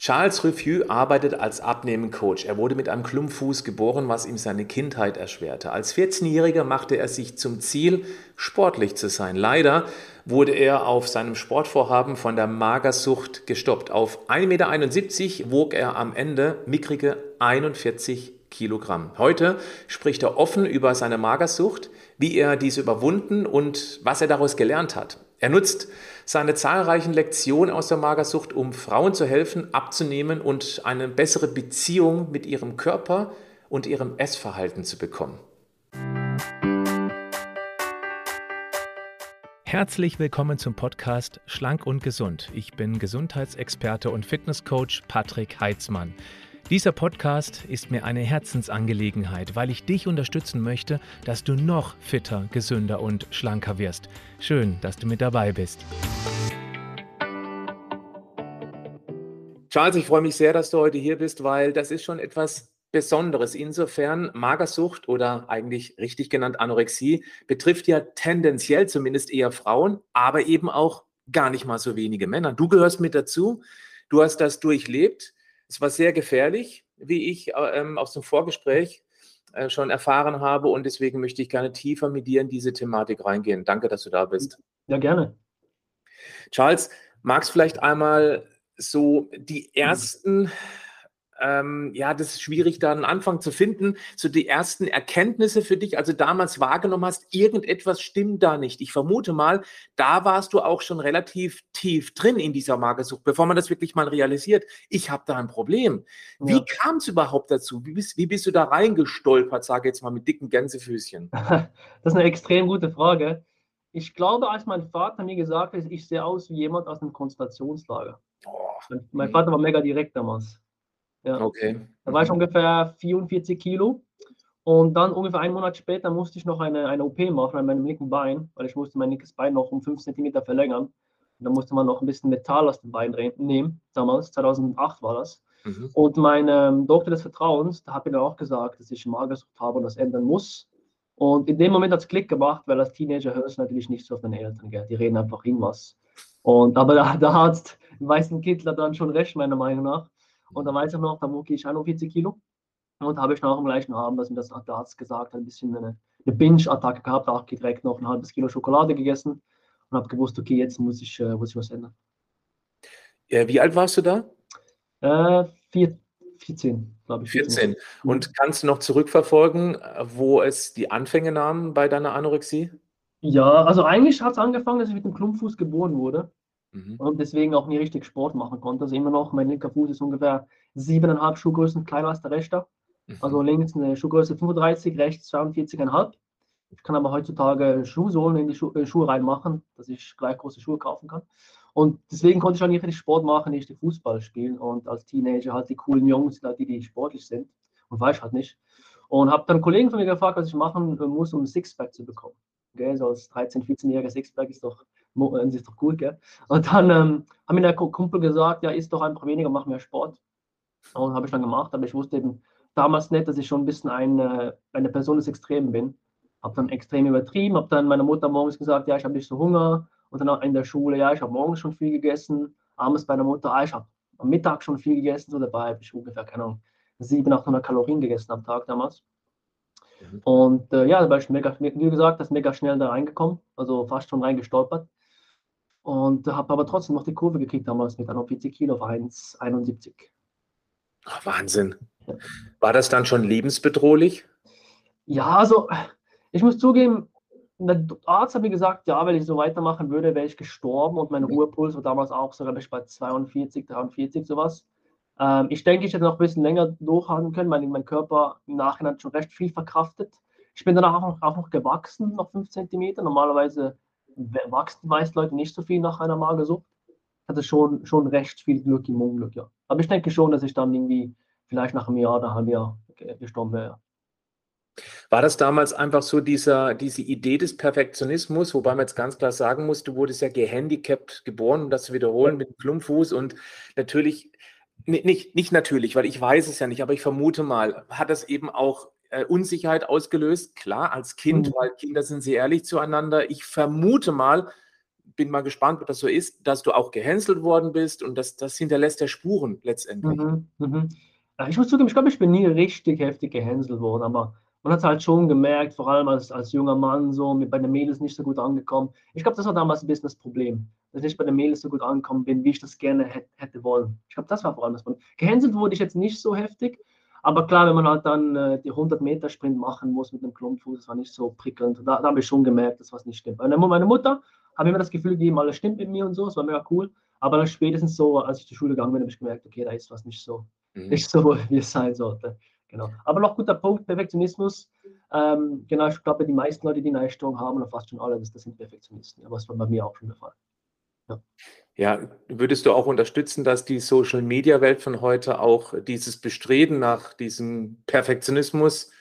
Charles Revue arbeitet als Abnehmencoach. Er wurde mit einem Klumpfuß geboren, was ihm seine Kindheit erschwerte. Als 14-Jähriger machte er sich zum Ziel, sportlich zu sein. Leider wurde er auf seinem Sportvorhaben von der Magersucht gestoppt. Auf 1,71 Meter wog er am Ende mickrige 41 Kilogramm. Heute spricht er offen über seine Magersucht, wie er diese überwunden und was er daraus gelernt hat. Er nutzt seine zahlreichen Lektionen aus der Magersucht, um Frauen zu helfen, abzunehmen und eine bessere Beziehung mit ihrem Körper und ihrem Essverhalten zu bekommen. Herzlich willkommen zum Podcast Schlank und Gesund. Ich bin Gesundheitsexperte und Fitnesscoach Patrick Heitzmann. Dieser Podcast ist mir eine Herzensangelegenheit, weil ich dich unterstützen möchte, dass du noch fitter, gesünder und schlanker wirst. Schön, dass du mit dabei bist. Charles, ich freue mich sehr, dass du heute hier bist, weil das ist schon etwas Besonderes. Insofern Magersucht oder eigentlich richtig genannt Anorexie betrifft ja tendenziell zumindest eher Frauen, aber eben auch gar nicht mal so wenige Männer. Du gehörst mit dazu. Du hast das durchlebt. Es war sehr gefährlich, wie ich äh, ähm, aus dem Vorgespräch äh, schon erfahren habe und deswegen möchte ich gerne tiefer mit dir in diese Thematik reingehen. Danke, dass du da bist. Ja, gerne. Charles, magst du vielleicht einmal so die ersten ähm, ja, das ist schwierig, da einen Anfang zu finden. So die ersten Erkenntnisse für dich, also damals wahrgenommen hast, irgendetwas stimmt da nicht. Ich vermute mal, da warst du auch schon relativ tief drin in dieser Magersucht, bevor man das wirklich mal realisiert. Ich habe da ein Problem. Wie ja. kam es überhaupt dazu? Wie bist, wie bist du da reingestolpert, sage jetzt mal mit dicken Gänsefüßchen? das ist eine extrem gute Frage. Ich glaube, als mein Vater mir gesagt hat, ich sehe aus wie jemand aus einem Konzentrationslager. Oh. Mein hm. Vater war mega direkt damals. Ja. Okay. Da war ich ungefähr 44 Kilo. Und dann ungefähr einen Monat später musste ich noch eine, eine OP machen an meinem linken Bein, weil ich musste mein linkes Bein noch um 5 cm verlängern. Und da musste man noch ein bisschen Metall aus dem Bein nehmen, damals, 2008 war das. Mhm. Und mein ähm, Doktor des Vertrauens, da hat mir dann auch gesagt, dass ich Magersucht habe und das ändern muss. Und in dem Moment hat es Klick gemacht, weil als Teenager hörst du natürlich nicht so auf deine Eltern, gell? die reden einfach irgendwas. Und, aber der, der Arzt im weißen Kittel hat dann schon recht, meiner Meinung nach. Und dann weiß ich noch, da wog ich 41 Kilo. Und da habe ich noch am gleichen Abend, dass mir das der Arzt gesagt hat, ein bisschen eine, eine Binge-Attacke gehabt, auch direkt noch ein halbes Kilo Schokolade gegessen und habe gewusst, okay, jetzt muss ich, äh, muss ich was ändern. Ja, wie alt warst du da? Äh, vier, 14, glaube ich. 14. 14. Und kannst du noch zurückverfolgen, wo es die Anfänge nahm bei deiner Anorexie? Ja, also eigentlich hat es angefangen, dass ich mit dem Klumpfuß geboren wurde. Mhm. Und deswegen auch nie richtig Sport machen konnte. Also immer noch, mein linker Fuß ist ungefähr siebeneinhalb Schuhgrößen kleiner als der rechte. Mhm. Also links eine Schuhgröße 35, rechts 42,5. Ich kann aber heutzutage Schuhsohlen in die Schu äh, Schuhe reinmachen, dass ich gleich große Schuhe kaufen kann. Und deswegen konnte ich auch nicht richtig Sport machen, nicht Fußball spielen. Und als Teenager halt die coolen Jungs, die, die sportlich sind. Und weiß halt nicht. Und habe dann Kollegen von mir gefragt, was ich machen muss, um ein Sixpack zu bekommen. Okay, so als 13-, 14-jähriger Sixpack ist doch das ist doch gut, gell? Und dann ähm, haben mir der Kumpel gesagt, ja, isst doch einfach weniger, mach mehr Sport. Und habe ich dann gemacht, aber ich wusste eben damals nicht, dass ich schon ein bisschen eine, eine Person des Extremen bin. Habe dann extrem übertrieben, habe dann meiner Mutter morgens gesagt, ja, ich habe nicht so Hunger. Und dann in der Schule, ja, ich habe morgens schon viel gegessen. Abends bei der Mutter, ah, ich habe am Mittag schon viel gegessen. So dabei habe ich ungefähr, keine Ahnung, 700, 800 Kalorien gegessen am Tag damals. Mhm. Und äh, ja, da war ich mega, wie gesagt, das mega schnell da reingekommen, also fast schon reingestolpert. Und habe aber trotzdem noch die Kurve gekriegt damals mit 41 Kilo auf 1,71. Wahnsinn. War das dann schon lebensbedrohlich? Ja, also ich muss zugeben, der Arzt hat mir gesagt, ja, wenn ich so weitermachen würde, wäre ich gestorben und mein Ruhepuls war damals auch sogar bei 42, 43 sowas. Ähm, ich denke, ich hätte noch ein bisschen länger durchhalten können, weil mein Körper im Nachhinein schon recht viel verkraftet. Ich bin danach auch noch, auch noch gewachsen, noch 5 cm. Normalerweise wachsen die meisten Leute nicht so viel nach einer Magersucht. Hatte schon, schon recht viel Glück im Unglück, ja. Aber ich denke schon, dass ich dann irgendwie vielleicht nach einem Jahr oder einem halben Jahr gestorben wäre. War das damals einfach so dieser, diese Idee des Perfektionismus, wobei man jetzt ganz klar sagen muss, du wurdest ja gehandicapt geboren, um das zu wiederholen, mit dem Klumpfuß und natürlich, nicht, nicht natürlich, weil ich weiß es ja nicht, aber ich vermute mal, hat das eben auch äh, Unsicherheit ausgelöst. Klar, als Kind, mhm. weil Kinder sind sehr ehrlich zueinander. Ich vermute mal, bin mal gespannt, ob das so ist, dass du auch gehänselt worden bist und das, das hinterlässt ja Spuren letztendlich. Mhm, mh. Ich muss zugeben, ich glaube, ich bin nie richtig heftig gehänselt worden, aber man hat es halt schon gemerkt, vor allem als, als junger Mann, so mit bei den Mädels nicht so gut angekommen. Ich glaube, das war damals ein bisschen das Problem, dass ich bei den Mädels so gut angekommen bin, wie ich das gerne hätte, hätte wollen. Ich glaube, das war vor allem das Problem. Gehänselt wurde ich jetzt nicht so heftig, aber klar, wenn man halt dann äh, die 100 Meter Sprint machen muss mit einem Klumpfuß, das war nicht so prickelnd. Da, da habe ich schon gemerkt, dass was nicht stimmt. Meine, meine Mutter hat mir das Gefühl gegeben, alles stimmt mit mir und so, das war mega cool. Aber dann spätestens so, als ich zur Schule gegangen bin, habe ich gemerkt, okay, da ist was nicht so, mhm. nicht so, wie es sein sollte. Genau. Aber noch guter Punkt, Perfektionismus. Ähm, genau, ich glaube, die meisten Leute, die eine Einstellung haben, oder fast schon alle, das, das sind Perfektionisten. Aber das war bei mir auch schon der Fall. Ja. würdest du auch unterstützen, dass die Social Media Welt von heute auch dieses Bestreben nach diesem Perfektionismus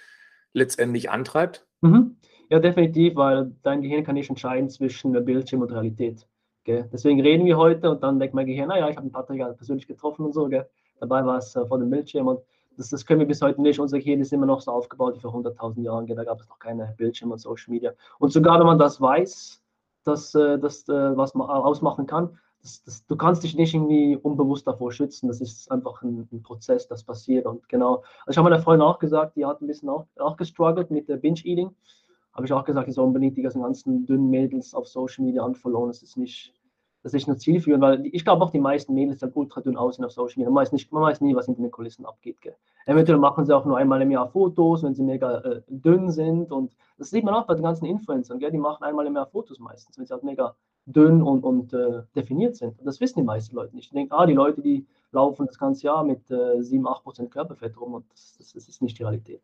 letztendlich antreibt? Mhm. Ja, definitiv, weil dein Gehirn kann nicht entscheiden zwischen Bildschirm und Realität. Gell? Deswegen reden wir heute und dann denkt mein Gehirn, naja, ich habe einen Patrick persönlich getroffen und so. Gell? Dabei war es äh, vor dem Bildschirm und das, das, können wir bis heute nicht. Unser Gehirn ist immer noch so aufgebaut wie vor 100.000 Jahren. Da gab es noch keine Bildschirme und Social Media. Und sogar wenn man das weiß, dass das äh, was man ausmachen kann, das, das, du kannst dich nicht irgendwie unbewusst davor schützen. Das ist einfach ein, ein Prozess, das passiert. Und genau, also ich habe meiner Freundin auch gesagt, die hat ein bisschen auch, auch gestruggelt mit der Binge-Eating. Habe ich auch gesagt, ich soll unbedingt die ganzen dünnen Mädels auf Social Media unfollowen. Das ist nicht, das ist nicht zielführend, weil ich glaube auch die meisten Mädels sind ultra dünn aussehen auf Social Media. Man weiß, nicht, man weiß nie, was hinter den Kulissen abgeht. Gell. Eventuell machen sie auch nur einmal im Jahr Fotos, wenn sie mega äh, dünn sind. Und das sieht man auch bei den ganzen Influencern. Gell. Die machen einmal im Jahr Fotos meistens, wenn sie halt mega dünn und, und äh, definiert sind. Und das wissen die meisten Leute nicht. Die denken, ah, die Leute, die laufen das ganze Jahr mit äh, 7, 8% Körperfett rum und das, das, das ist nicht die Realität.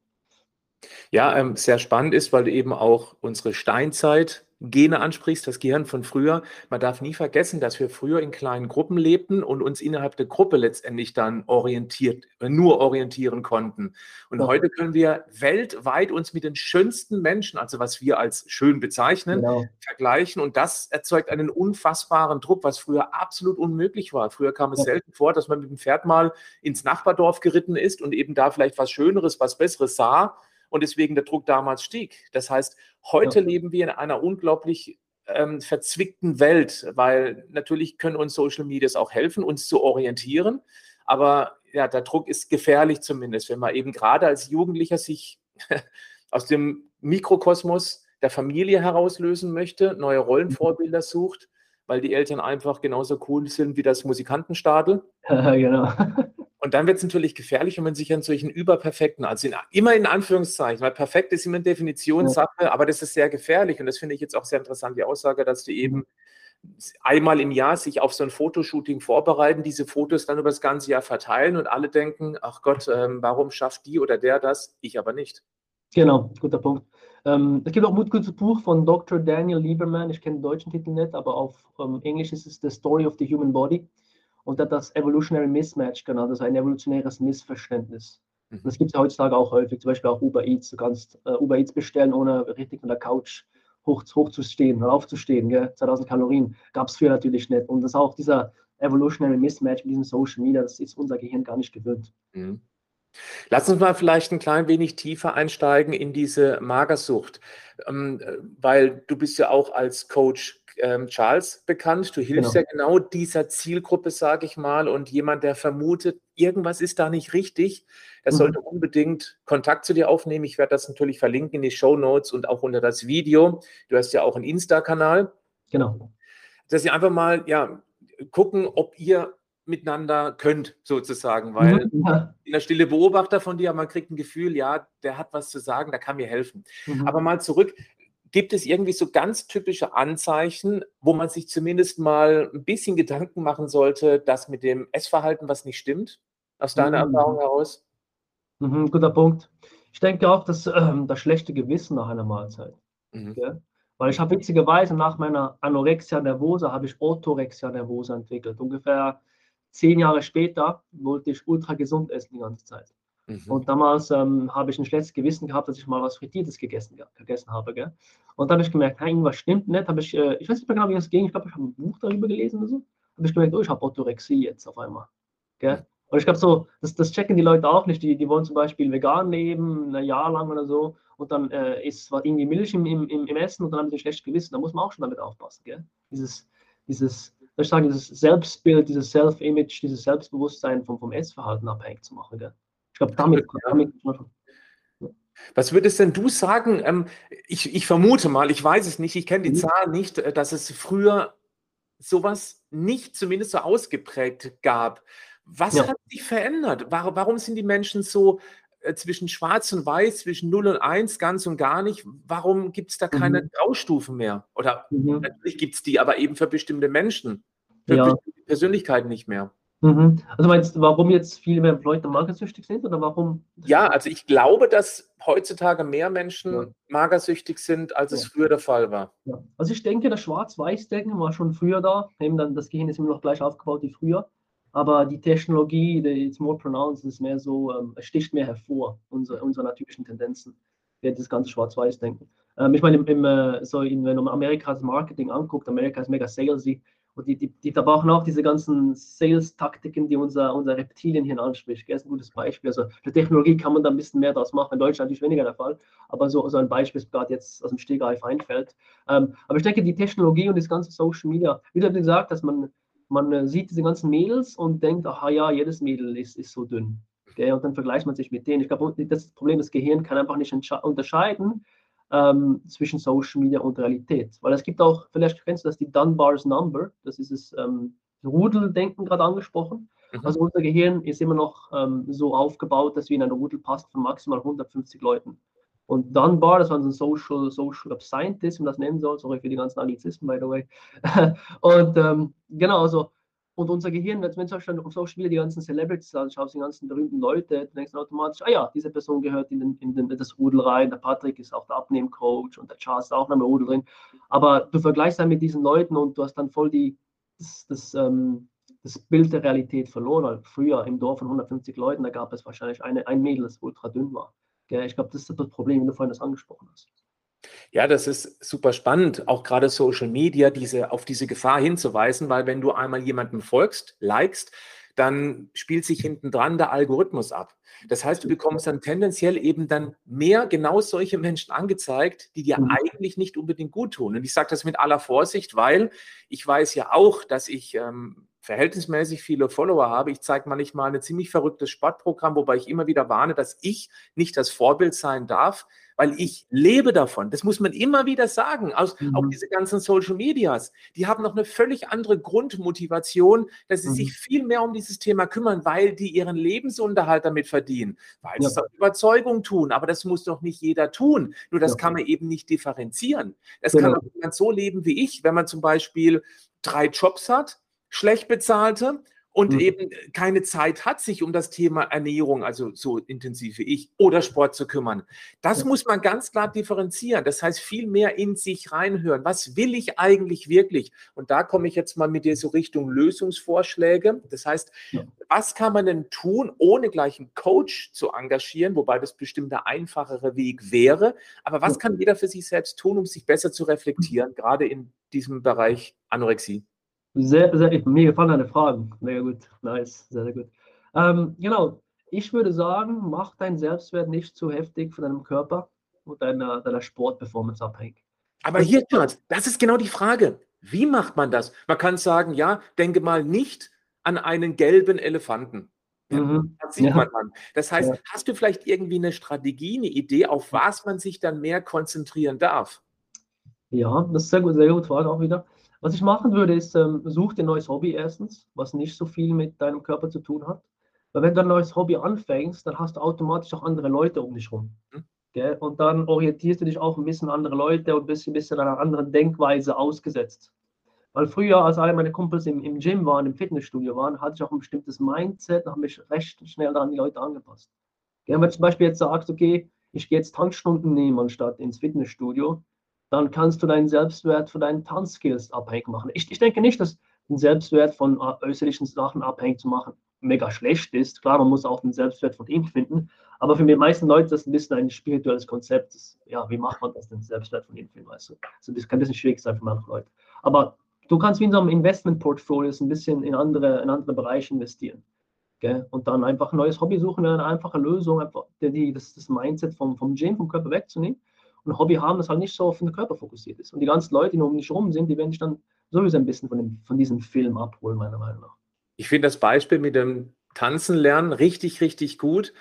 Ja, ähm, sehr spannend ist, weil eben auch unsere Steinzeit Gene ansprichst, das Gehirn von früher. Man darf nie vergessen, dass wir früher in kleinen Gruppen lebten und uns innerhalb der Gruppe letztendlich dann orientiert, äh, nur orientieren konnten. Und ja. heute können wir weltweit uns mit den schönsten Menschen, also was wir als schön bezeichnen, genau. vergleichen. Und das erzeugt einen unfassbaren Druck, was früher absolut unmöglich war. Früher kam es ja. selten vor, dass man mit dem Pferd mal ins Nachbardorf geritten ist und eben da vielleicht was Schöneres, was Besseres sah und deswegen der Druck damals stieg. Das heißt, heute ja. leben wir in einer unglaublich ähm, verzwickten Welt, weil natürlich können uns Social Medias auch helfen, uns zu orientieren. Aber ja, der Druck ist gefährlich zumindest, wenn man eben gerade als Jugendlicher sich aus dem Mikrokosmos der Familie herauslösen möchte, neue Rollenvorbilder sucht, weil die Eltern einfach genauso cool sind wie das Musikantenstadel. genau. Und dann wird es natürlich gefährlich, wenn man sich an solchen überperfekten, also in, immer in Anführungszeichen, weil perfekt ist immer eine Definitionssache, ja. aber das ist sehr gefährlich. Und das finde ich jetzt auch sehr interessant, die Aussage, dass du eben einmal im Jahr sich auf so ein Fotoshooting vorbereiten, diese Fotos dann über das ganze Jahr verteilen und alle denken, ach Gott, ähm, warum schafft die oder der das? Ich aber nicht. Genau, guter Punkt. Ähm, es gibt auch ein gutes Buch von Dr. Daniel Lieberman, ich kenne den deutschen Titel nicht, aber auf ähm, Englisch ist es The Story of the Human Body und hat das Evolutionary Mismatch genannt, also ein evolutionäres Missverständnis. Mhm. Das gibt es ja heutzutage auch häufig, zum Beispiel auch Uber Eats. Du kannst äh, Uber Eats bestellen, ohne richtig von der Couch hoch, hochzustehen oder aufzustehen. Gell? 2000 Kalorien gab es früher natürlich nicht. Und das ist auch dieser Evolutionary Mismatch mit diesem Social Media, das ist unser Gehirn gar nicht gewöhnt. Mhm. Lass uns mal vielleicht ein klein wenig tiefer einsteigen in diese Magersucht, ähm, weil du bist ja auch als Coach ähm, Charles bekannt. Du hilfst genau. ja genau dieser Zielgruppe, sage ich mal, und jemand, der vermutet, irgendwas ist da nicht richtig, der mhm. sollte unbedingt Kontakt zu dir aufnehmen. Ich werde das natürlich verlinken in die Show Notes und auch unter das Video. Du hast ja auch einen Insta-Kanal. Genau. Dass sie einfach mal ja, gucken, ob ihr miteinander könnt, sozusagen, weil mhm, ja. in der stille Beobachter von dir, man kriegt ein Gefühl, ja, der hat was zu sagen, der kann mir helfen. Mhm. Aber mal zurück, Gibt es irgendwie so ganz typische Anzeichen, wo man sich zumindest mal ein bisschen Gedanken machen sollte, dass mit dem Essverhalten was nicht stimmt? Aus deiner mhm. Erfahrung heraus? Mhm, guter Punkt. Ich denke auch, dass ähm, das schlechte Gewissen nach einer Mahlzeit. Mhm. Ja? Weil ich habe witzigerweise nach meiner Anorexia nervosa habe ich Orthorexia nervosa entwickelt. Ungefähr zehn Jahre später wollte ich ultra gesund essen die ganze Zeit. Mhm. Und damals ähm, habe ich ein schlechtes Gewissen gehabt, dass ich mal was Frittiertes gegessen, gegessen habe. Gell? Und dann habe ich gemerkt, hey, irgendwas stimmt nicht. Ich, äh, ich weiß nicht mehr genau, wie das ging. Ich glaube, ich habe ein Buch darüber gelesen oder so. Habe ich gemerkt, oh, ich habe Orthorexie jetzt auf einmal. Gell? Mhm. Und ich glaube, so, das, das checken die Leute auch nicht. Die, die wollen zum Beispiel vegan leben, ein Jahr lang oder so. Und dann äh, ist irgendwie Milch im, im, im Essen und dann haben sie ein schlechtes Gewissen. Da muss man auch schon damit aufpassen. Gell? Dieses, dieses, ich sagen, dieses Selbstbild, dieses Self-Image, dieses Selbstbewusstsein vom, vom Essverhalten abhängig zu machen. Gell? Ich glaube, damit, damit was würdest denn du sagen? Ähm, ich, ich, vermute mal, ich weiß es nicht, ich kenne die mhm. Zahl nicht, äh, dass es früher sowas nicht zumindest so ausgeprägt gab. Was ja. hat sich verändert? Warum, warum sind die Menschen so äh, zwischen Schwarz und Weiß, zwischen 0 und 1 ganz und gar nicht? Warum gibt es da keine mhm. Graustufen mehr? Oder mhm. natürlich gibt es die, aber eben für bestimmte Menschen, für ja. bestimmte Persönlichkeiten nicht mehr. Mhm. Also meinst du, warum jetzt viel mehr Leute magersüchtig sind oder warum? Ja, also ich glaube, dass heutzutage mehr Menschen ja. magersüchtig sind, als ja. es früher der Fall war. Ja. Also ich denke, das Schwarz-Weiß-Denken war schon früher da. Eben dann, das Gehirn ist immer noch gleich aufgebaut wie früher. Aber die Technologie, die ist more pronounced, ist mehr so, ähm, es sticht mehr hervor, unsere, unsere natürlichen Tendenzen, das ganze Schwarz-Weiß-Denken. Ähm, ich meine, im, im, äh, so in, wenn man Amerikas Marketing anguckt, Amerika ist mega salesy, und die, die, die da brauchen auch diese ganzen Sales-Taktiken, die unser, unser Reptilienhirn anspricht. Das ist ein gutes Beispiel. Also der Technologie kann man da ein bisschen mehr draus machen. In Deutschland ist weniger der Fall. Aber so, so ein Beispiel ist gerade jetzt aus dem Stegreif einfällt. Ähm, aber ich denke, die Technologie und das ganze Social Media, wie du gesagt dass man, man äh, sieht diese ganzen Mädels und denkt, aha ja, jedes Mädel ist, ist so dünn. Okay? Und dann vergleicht man sich mit denen. Ich glaube, das Problem, das Gehirn kann einfach nicht unterscheiden, ähm, zwischen Social Media und Realität. Weil es gibt auch, vielleicht kennst du das, die Dunbar's Number, das ist das ähm, Rudeldenken gerade angesprochen. Mhm. Also unser Gehirn ist immer noch ähm, so aufgebaut, dass wir in ein Rudel passt von maximal 150 Leuten. Und Dunbar, das war ein Social, Social Scientist, wenn man das nennen soll, sorry für die ganzen Anglizismen, by the way. und ähm, genau, also und unser Gehirn, wenn du zum auf Social Media die ganzen Celebrities anschaust, die ganzen berühmten Leute, dann denkst du automatisch, ah ja, diese Person gehört in, den, in, den, in das Rudel rein, der Patrick ist auch der Abnehmcoach und der Charles ist auch noch im Rudel drin. Aber du vergleichst dann mit diesen Leuten und du hast dann voll die, das, das, ähm, das Bild der Realität verloren. Weil früher im Dorf von 150 Leuten, da gab es wahrscheinlich eine, ein Mädel, das ultra dünn war. Ich glaube, das ist das Problem, wie du vorhin das angesprochen hast. Ja, das ist super spannend, auch gerade Social Media, diese, auf diese Gefahr hinzuweisen, weil wenn du einmal jemandem folgst, likest, dann spielt sich hinten dran der Algorithmus ab. Das heißt, du bekommst dann tendenziell eben dann mehr genau solche Menschen angezeigt, die dir mhm. eigentlich nicht unbedingt gut tun. Und ich sage das mit aller Vorsicht, weil ich weiß ja auch, dass ich ähm, verhältnismäßig viele Follower habe. Ich zeige manchmal ein ziemlich verrücktes Sportprogramm, wobei ich immer wieder warne, dass ich nicht das Vorbild sein darf, weil ich lebe davon. Das muss man immer wieder sagen. Aus, mhm. Auch diese ganzen Social Medias, die haben noch eine völlig andere Grundmotivation, dass sie mhm. sich viel mehr um dieses Thema kümmern, weil die ihren Lebensunterhalt damit verdienen, weil sie es aus Überzeugung tun. Aber das muss doch nicht jeder tun. Nur das ja. kann man eben nicht differenzieren. Das genau. kann auch jemand so leben wie ich, wenn man zum Beispiel drei Jobs hat, schlecht bezahlte und mhm. eben keine Zeit hat, sich um das Thema Ernährung, also so intensiv wie ich, oder Sport zu kümmern. Das ja. muss man ganz klar differenzieren. Das heißt, viel mehr in sich reinhören. Was will ich eigentlich wirklich? Und da komme ich jetzt mal mit dir so Richtung Lösungsvorschläge. Das heißt, ja. was kann man denn tun, ohne gleich einen Coach zu engagieren, wobei das bestimmt der einfachere Weg wäre. Aber was ja. kann jeder für sich selbst tun, um sich besser zu reflektieren, gerade in diesem Bereich Anorexie? Sehr, sehr, mir gefallen deine Fragen. Mega gut. Nice. Sehr, sehr gut. Ähm, genau. Ich würde sagen, mach deinen Selbstwert nicht zu heftig von deinem Körper und deiner, deiner Sportperformance abhängig. Aber hier, Charles, das ist genau die Frage. Wie macht man das? Man kann sagen, ja, denke mal nicht an einen gelben Elefanten. Mhm. Das sieht ja. man dann. Das heißt, ja. hast du vielleicht irgendwie eine Strategie, eine Idee, auf was man sich dann mehr konzentrieren darf? Ja, das ist sehr gut, sehr gute Frage auch wieder. Was ich machen würde, ist, ähm, such dir ein neues Hobby erstens, was nicht so viel mit deinem Körper zu tun hat. Weil wenn du ein neues Hobby anfängst, dann hast du automatisch auch andere Leute um dich rum. Mhm. Und dann orientierst du dich auch ein bisschen an andere Leute und bist ein bisschen einer anderen Denkweise ausgesetzt. Weil früher, als alle meine Kumpels im, im Gym waren, im Fitnessstudio waren, hatte ich auch ein bestimmtes Mindset, habe mich recht schnell an die Leute angepasst. Gell? Wenn du zum Beispiel jetzt sagst, okay, ich gehe jetzt Tanzstunden nehmen anstatt ins Fitnessstudio, dann kannst du deinen Selbstwert von deinen Tanzskills abhängig machen. Ich, ich denke nicht, dass ein Selbstwert von äh, äußerlichen Sachen abhängig zu machen mega schlecht ist. Klar, man muss auch den Selbstwert von ihm finden, aber für die meisten Leute ist das ein bisschen ein spirituelles Konzept. Das, ja, wie macht man das, den Selbstwert von ihm finden, weißt du? Also das kann ein bisschen schwierig sein für manche Leute. Aber du kannst wie in so einem Investmentportfolio ein bisschen in andere, in andere Bereiche investieren. Gell? Und dann einfach ein neues Hobby suchen, eine einfache Lösung, einfach die, das, das Mindset vom, vom Gym, vom Körper wegzunehmen ein Hobby haben, das halt nicht so auf den Körper fokussiert ist. Und die ganzen Leute, die um dich rum sind, die werden dich dann sowieso ein bisschen von, dem, von diesem Film abholen, meiner Meinung nach. Ich finde das Beispiel mit dem Tanzen lernen richtig, richtig gut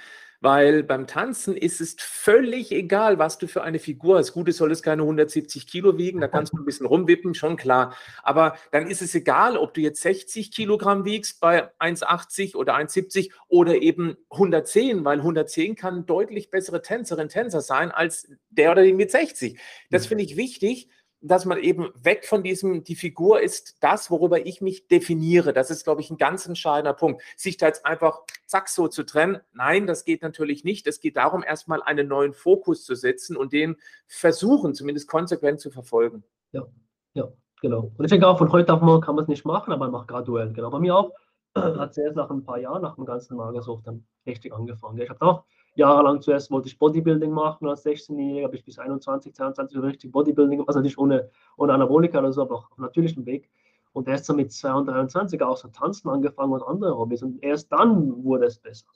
weil beim Tanzen ist es völlig egal, was du für eine Figur hast. Gut, es soll es keine 170 Kilo wiegen, da kannst du ein bisschen rumwippen, schon klar. Aber dann ist es egal, ob du jetzt 60 Kilogramm wiegst bei 1,80 oder 1,70 oder eben 110, weil 110 kann deutlich bessere Tänzerin, Tänzer sein als der oder die mit 60. Das mhm. finde ich wichtig, dass man eben weg von diesem, die Figur ist das, worüber ich mich definiere. Das ist, glaube ich, ein ganz entscheidender Punkt. Sich da jetzt einfach zack so zu trennen, nein, das geht natürlich nicht. Es geht darum, erstmal einen neuen Fokus zu setzen und den versuchen, zumindest konsequent zu verfolgen. Ja, ja, genau. Und ich denke auch, von heute auf morgen kann man es nicht machen, aber man macht graduell. Genau. Bei mir auch hat es erst nach ein paar Jahren, nach dem ganzen Magersucht dann richtig angefangen. Ich habe auch jahrelang zuerst wollte ich Bodybuilding machen als 16-Jähriger, habe ich bis 21, 22 richtig Bodybuilding, also nicht ohne, ohne Anabolika oder so, aber auch auf natürlichem Weg. Und erst so mit 22 auch so tanzen angefangen und andere Hobbys. Und erst dann wurde es besser.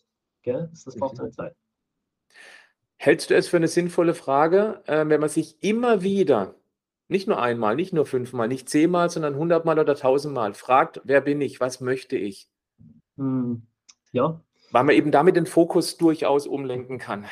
Gell? Das, das braucht seine Zeit. Hältst du es für eine sinnvolle Frage, äh, wenn man sich immer wieder, nicht nur einmal, nicht nur fünfmal, nicht zehnmal, sondern hundertmal oder tausendmal fragt, wer bin ich, was möchte ich? Hm, ja, weil man eben damit den Fokus durchaus umlenken kann.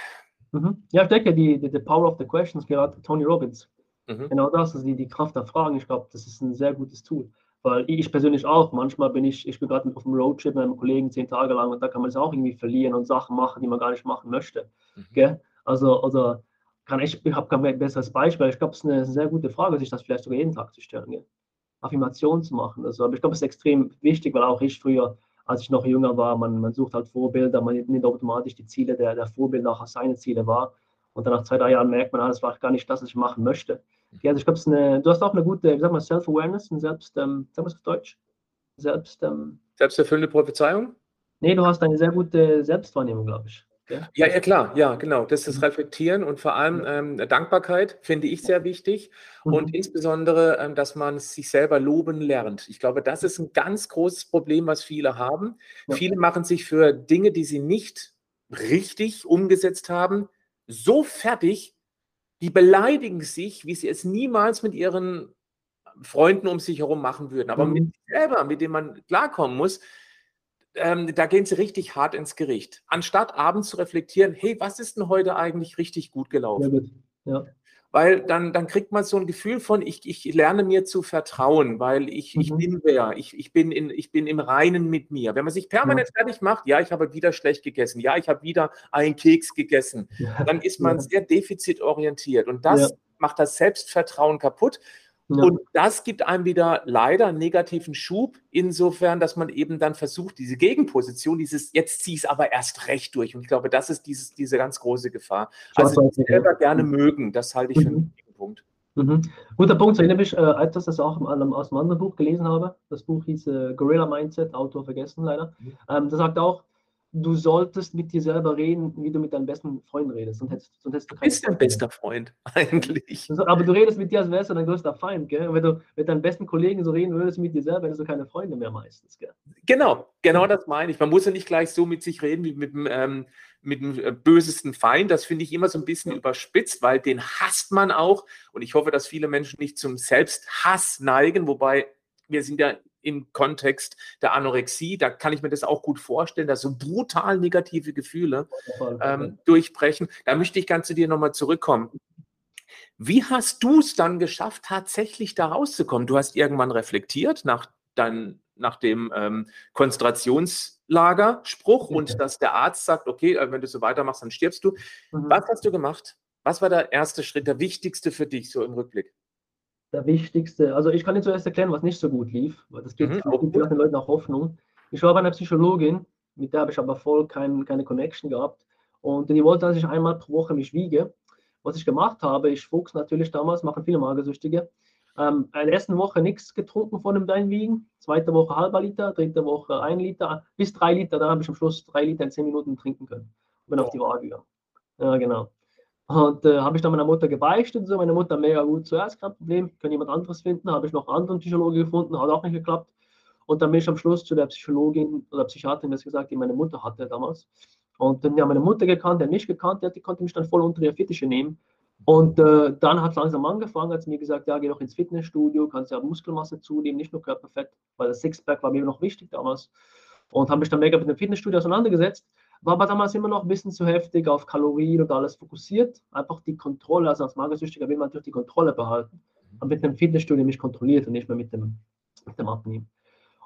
Mhm. Ja, ich denke, die, die, die Power of the Questions gehört Tony Robbins. Mhm. Genau das, also die, die Kraft der Fragen. Ich glaube, das ist ein sehr gutes Tool. Weil ich persönlich auch, manchmal bin ich, ich bin gerade auf einem Roadtrip mit einem Kollegen zehn Tage lang und da kann man es auch irgendwie verlieren und Sachen machen, die man gar nicht machen möchte. Mhm. Also, also kann ich, ich habe kein besseres Beispiel. Ich glaube, es ist eine sehr gute Frage, sich das vielleicht sogar jeden Tag zu stellen. Gell? Affirmation zu machen. Also, aber ich glaube, es ist extrem wichtig, weil auch ich früher als ich noch jünger war, man, man sucht halt Vorbilder, man nimmt automatisch die Ziele der, der Vorbilder auch als seine Ziele wahr. Und dann nach zwei, drei Jahren merkt man, ah, das war gar nicht das, was ich machen möchte. Okay, also ich glaube, du hast auch eine gute, wie sagt man, Self-Awareness, ein Selbst, ähm, sag mal auf Deutsch? Selbst, ähm, Selbsterfüllende Prophezeiung? Nee, du hast eine sehr gute Selbstwahrnehmung, glaube ich. Ja, ja, klar, ja, genau. Das ist mhm. Reflektieren und vor allem ähm, Dankbarkeit finde ich sehr wichtig mhm. und insbesondere, ähm, dass man sich selber loben lernt. Ich glaube, das ist ein ganz großes Problem, was viele haben. Ja. Viele machen sich für Dinge, die sie nicht richtig umgesetzt haben, so fertig, die beleidigen sich, wie sie es niemals mit ihren Freunden um sich herum machen würden. Aber mhm. mit selber, mit dem man klarkommen muss, ähm, da gehen sie richtig hart ins Gericht. Anstatt abends zu reflektieren, hey, was ist denn heute eigentlich richtig gut gelaufen? Ja, ja. Weil dann, dann kriegt man so ein Gefühl von, ich, ich lerne mir zu vertrauen, weil ich, mhm. ich bin wer, ich, ich, bin in, ich bin im Reinen mit mir. Wenn man sich permanent ja. fertig macht, ja, ich habe wieder schlecht gegessen, ja, ich habe wieder einen Keks gegessen, dann ist man sehr defizitorientiert und das macht das Selbstvertrauen kaputt. Ja. Und das gibt einem wieder leider einen negativen Schub, insofern, dass man eben dann versucht, diese Gegenposition, dieses jetzt zieh ich es aber erst recht durch. Und ich glaube, das ist dieses, diese ganz große Gefahr. Also ich selber gerne mögen, das halte ich für einen wichtigen mhm. Punkt. Mhm. Guter Punkt, so erinnere mich, äh, als ich das auch aus einem anderen Buch gelesen habe. Das Buch hieß äh, Gorilla Mindset, Autor vergessen leider. Mhm. Ähm, da sagt auch, du solltest mit dir selber reden, wie du mit deinen besten Freunden redest. Sonst hättest, sonst hättest du, du bist dein bester Freund, eigentlich. Aber du redest mit dir, als wärst du dein größter Feind, gell? Und wenn du mit deinen besten Kollegen so reden würdest mit dir selber, hättest du keine Freunde mehr meistens, gell? Genau, genau das meine ich. Man muss ja nicht gleich so mit sich reden wie mit dem, ähm, mit dem äh, bösesten Feind. Das finde ich immer so ein bisschen überspitzt, weil den hasst man auch. Und ich hoffe, dass viele Menschen nicht zum Selbsthass neigen, wobei wir sind ja im Kontext der Anorexie. Da kann ich mir das auch gut vorstellen, dass so brutal negative Gefühle ähm, durchbrechen. Da möchte ich ganz zu dir nochmal zurückkommen. Wie hast du es dann geschafft, tatsächlich da rauszukommen? Du hast irgendwann reflektiert nach, dein, nach dem ähm, Konzentrationslagerspruch und dass der Arzt sagt, okay, äh, wenn du so weitermachst, dann stirbst du. Mhm. Was hast du gemacht? Was war der erste Schritt, der wichtigste für dich so im Rückblick? Der wichtigste, also ich kann dir zuerst erklären, was nicht so gut lief, weil das gibt, mhm, gibt den Leuten auch Hoffnung. Ich war bei einer Psychologin, mit der habe ich aber voll kein, keine Connection gehabt. Und die wollte, dass ich einmal pro Woche mich wiege. Was ich gemacht habe, ich Fuchs natürlich damals, machen viele Magersüchtige. Ähm, in der ersten Woche nichts getrunken von dem Weinwiegen, zweite Woche halber Liter, dritte Woche ein Liter, bis drei Liter, dann habe ich am Schluss drei Liter in zehn Minuten trinken können. Und bin oh. auf die Waage gegangen. Ja, genau. Und äh, habe ich dann meiner Mutter gebeichtet und so. Meine Mutter mega gut zuerst, kein Problem, kann jemand anderes finden. Habe ich noch einen anderen Psychologe gefunden, hat auch nicht geklappt. Und dann bin ich am Schluss zu der Psychologin oder Psychiaterin, das gesagt, die meine Mutter hatte damals. Und dann haben meine Mutter gekannt, der mich gekannt, der, die konnte mich dann voll unter ihre Fittiche nehmen. Und äh, dann hat es langsam angefangen, hat es mir gesagt, ja, geh doch ins Fitnessstudio, kannst ja Muskelmasse zunehmen, nicht nur Körperfett, weil das Sixpack war mir noch wichtig damals. Und habe mich dann mega mit dem Fitnessstudio auseinandergesetzt, war aber damals immer noch ein bisschen zu heftig auf Kalorien und alles fokussiert. Einfach die Kontrolle, also als Magersüchtiger will man natürlich die Kontrolle behalten. Habe mit dem Fitnessstudio mich kontrolliert und nicht mehr mit dem, mit dem Abnehmen.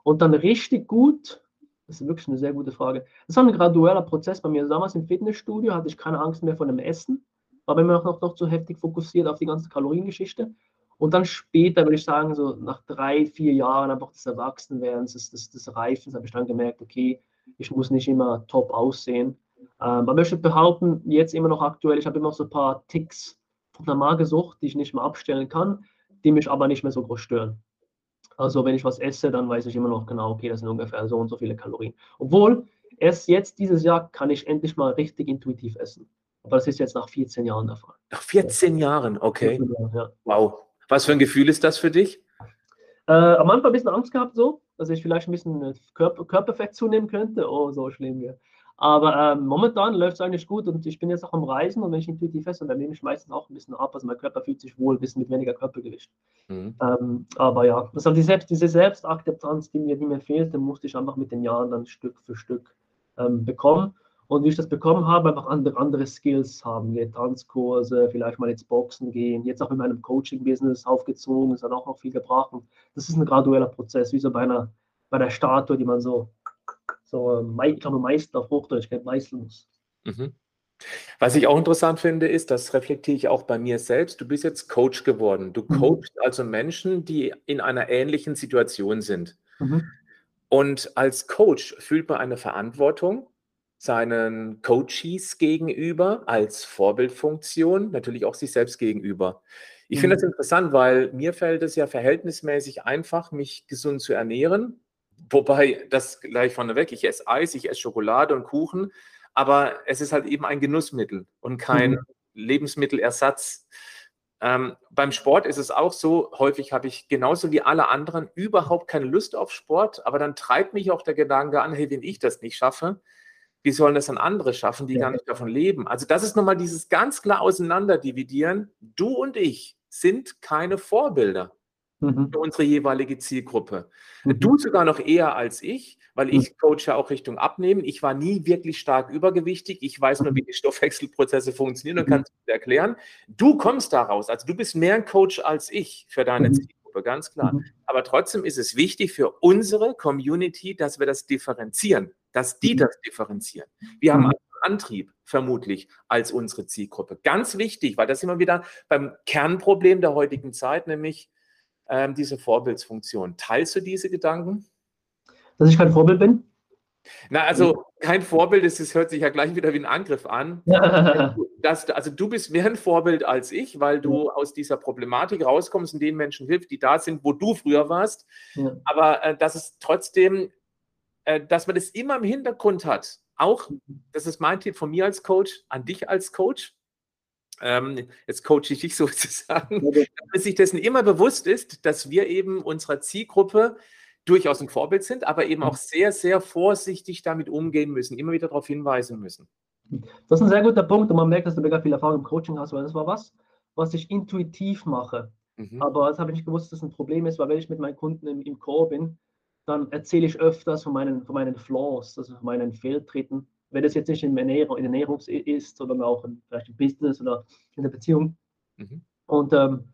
Und dann richtig gut, das ist wirklich eine sehr gute Frage. Das war ein gradueller Prozess bei mir. Damals im Fitnessstudio hatte ich keine Angst mehr vor dem Essen, war immer noch, noch, noch zu heftig fokussiert auf die ganze Kaloriengeschichte. Und dann später, würde ich sagen, so nach drei, vier Jahren einfach des Erwachsenwerdens, des, des, des Reifens, habe ich dann gemerkt, okay, ich muss nicht immer top aussehen. Ähm, aber ich möchte behaupten, jetzt immer noch aktuell, ich habe immer noch so ein paar Ticks von der Magersucht, die ich nicht mehr abstellen kann, die mich aber nicht mehr so groß stören. Also wenn ich was esse, dann weiß ich immer noch genau, okay, das sind ungefähr so und so viele Kalorien. Obwohl, erst jetzt dieses Jahr kann ich endlich mal richtig intuitiv essen. Aber das ist jetzt nach 14 Jahren der Fall. Nach 14 Jahren, okay. Ja. Wow. Was für ein Gefühl ist das für dich? Äh, am Anfang ein bisschen Angst gehabt, so, dass ich vielleicht ein bisschen äh, Körper, Körperfett zunehmen könnte. Oh, so schlimm, ja. Aber ähm, momentan läuft es eigentlich gut und ich bin jetzt auch am Reisen und wenn ich intuitiv esse, dann nehme ich meistens auch ein bisschen ab. Also mein Körper fühlt sich wohl, ein bisschen mit weniger Körpergewicht. Mhm. Ähm, aber ja, ist die Selbst, diese Selbstakzeptanz, die mir, die mir fehlte, musste ich einfach mit den Jahren dann Stück für Stück ähm, bekommen. Und wie ich das bekommen habe, einfach andere, andere Skills haben, wie Tanzkurse, vielleicht mal ins Boxen gehen, jetzt auch in meinem Coaching-Business aufgezogen, ist dann auch noch viel gebracht. Und das ist ein gradueller Prozess, wie so bei einer, bei der Statue, die man so so, ich glaube, meisten auf Hochdeutsch meißeln muss. Mhm. Was ich auch interessant finde, ist, das reflektiere ich auch bei mir selbst. Du bist jetzt Coach geworden. Du mhm. coachst also Menschen, die in einer ähnlichen Situation sind. Mhm. Und als Coach fühlt man eine Verantwortung seinen Coaches gegenüber, als Vorbildfunktion, natürlich auch sich selbst gegenüber. Ich mhm. finde das interessant, weil mir fällt es ja verhältnismäßig einfach, mich gesund zu ernähren. Wobei, das gleich vorneweg, ich esse Eis, ich esse Schokolade und Kuchen, aber es ist halt eben ein Genussmittel und kein mhm. Lebensmittelersatz. Ähm, beim Sport ist es auch so, häufig habe ich genauso wie alle anderen überhaupt keine Lust auf Sport, aber dann treibt mich auch der Gedanke an, hey, wenn ich das nicht schaffe, wie sollen das dann andere schaffen, die ja. gar nicht davon leben? Also das ist nochmal dieses ganz klar Auseinanderdividieren. Du und ich sind keine Vorbilder mhm. für unsere jeweilige Zielgruppe. Mhm. Du sogar noch eher als ich, weil mhm. ich coache auch Richtung Abnehmen. Ich war nie wirklich stark übergewichtig. Ich weiß nur, wie die Stoffwechselprozesse funktionieren und mhm. kann es erklären. Du kommst daraus. Also du bist mehr ein Coach als ich für deine mhm. Zielgruppe, ganz klar. Aber trotzdem ist es wichtig für unsere Community, dass wir das differenzieren, dass die das differenzieren. Wir haben einen Antrieb vermutlich als unsere Zielgruppe. Ganz wichtig, weil das immer wieder beim Kernproblem der heutigen Zeit, nämlich ähm, diese Vorbildsfunktion. Teilst du diese Gedanken? Dass ich kein Vorbild bin? Na, also kein Vorbild ist, es hört sich ja gleich wieder wie ein Angriff an. Das, also du bist mehr ein Vorbild als ich, weil du ja. aus dieser Problematik rauskommst und den Menschen hilfst, die da sind, wo du früher warst. Ja. Aber äh, dass es trotzdem, äh, dass man das immer im Hintergrund hat. Auch, das ist mein Tipp von mir als Coach, an dich als Coach ähm, jetzt coache ich dich sozusagen, dass sich dessen immer bewusst ist, dass wir eben unserer Zielgruppe durchaus ein Vorbild sind, aber eben auch sehr, sehr vorsichtig damit umgehen müssen, immer wieder darauf hinweisen müssen. Das ist ein sehr guter Punkt und man merkt, dass du mega viel Erfahrung im Coaching hast, weil das war was, was ich intuitiv mache. Mhm. Aber das habe ich nicht gewusst, dass das ein Problem ist, weil wenn ich mit meinen Kunden im, im Core bin, dann erzähle ich öfters von meinen, von meinen Flaws, also von meinen Fehltritten wenn es jetzt nicht in Ernährung, in Ernährung ist, sondern auch in, vielleicht im Business oder in der Beziehung. Mhm. Und ähm,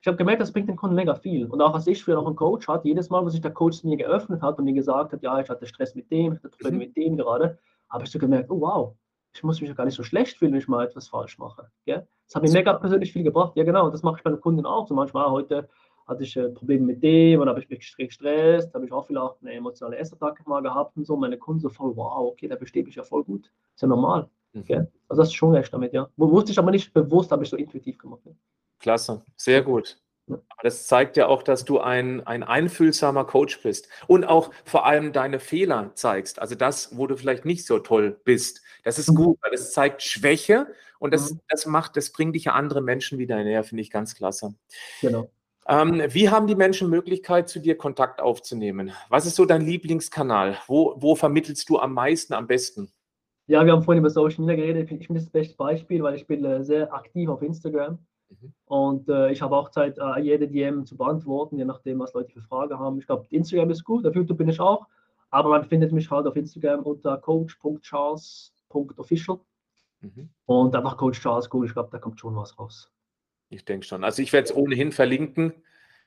ich habe gemerkt, das bringt den Kunden mega viel. Und auch als ich früher noch einen Coach hatte, jedes Mal, wo sich der Coach mir geöffnet hat und mir gesagt hat, ja, ich hatte Stress mit dem, ich hatte Probleme mhm. mit dem gerade, habe ich so gemerkt, oh wow, ich muss mich ja gar nicht so schlecht fühlen, wenn ich mal etwas falsch mache. Gell? Das hat mir mega persönlich viel gebracht. Ja, genau, und das mache ich bei den Kunden auch. So manchmal heute hatte ich äh, Probleme mit dem und habe ich mich gestresst, habe ich auch vielleicht eine emotionale Essattacke mal gehabt und so. Meine Kunden so voll, wow, okay, da bestehe ich ja voll gut. Ist ja normal. Mhm. Okay? Also das ist schon recht damit, ja. Wusste ich aber nicht bewusst, habe ich so intuitiv gemacht. Ja. Klasse, sehr gut. Aber das zeigt ja auch, dass du ein, ein einfühlsamer Coach bist und auch vor allem deine Fehler zeigst. Also das, wo du vielleicht nicht so toll bist. Das ist mhm. gut, weil das zeigt Schwäche und das, mhm. das macht, das bringt dich ja andere Menschen wieder näher, finde ich ganz klasse. Genau. Ähm, wie haben die Menschen Möglichkeit, zu dir Kontakt aufzunehmen? Was ist so dein Lieblingskanal? Wo, wo vermittelst du am meisten, am besten? Ja, wir haben vorhin über Social Media geredet. Ich bin das beste Beispiel, weil ich bin äh, sehr aktiv auf Instagram. Mhm. Und äh, ich habe auch Zeit, äh, jede DM zu beantworten, je nachdem, was Leute für Fragen haben. Ich glaube, Instagram ist gut, auf YouTube bin ich auch. Aber man findet mich halt auf Instagram unter coach.charles.official. Mhm. Und einfach Coach Charles Google. Ich glaube, da kommt schon was raus. Ich denke schon. Also ich werde es ohnehin verlinken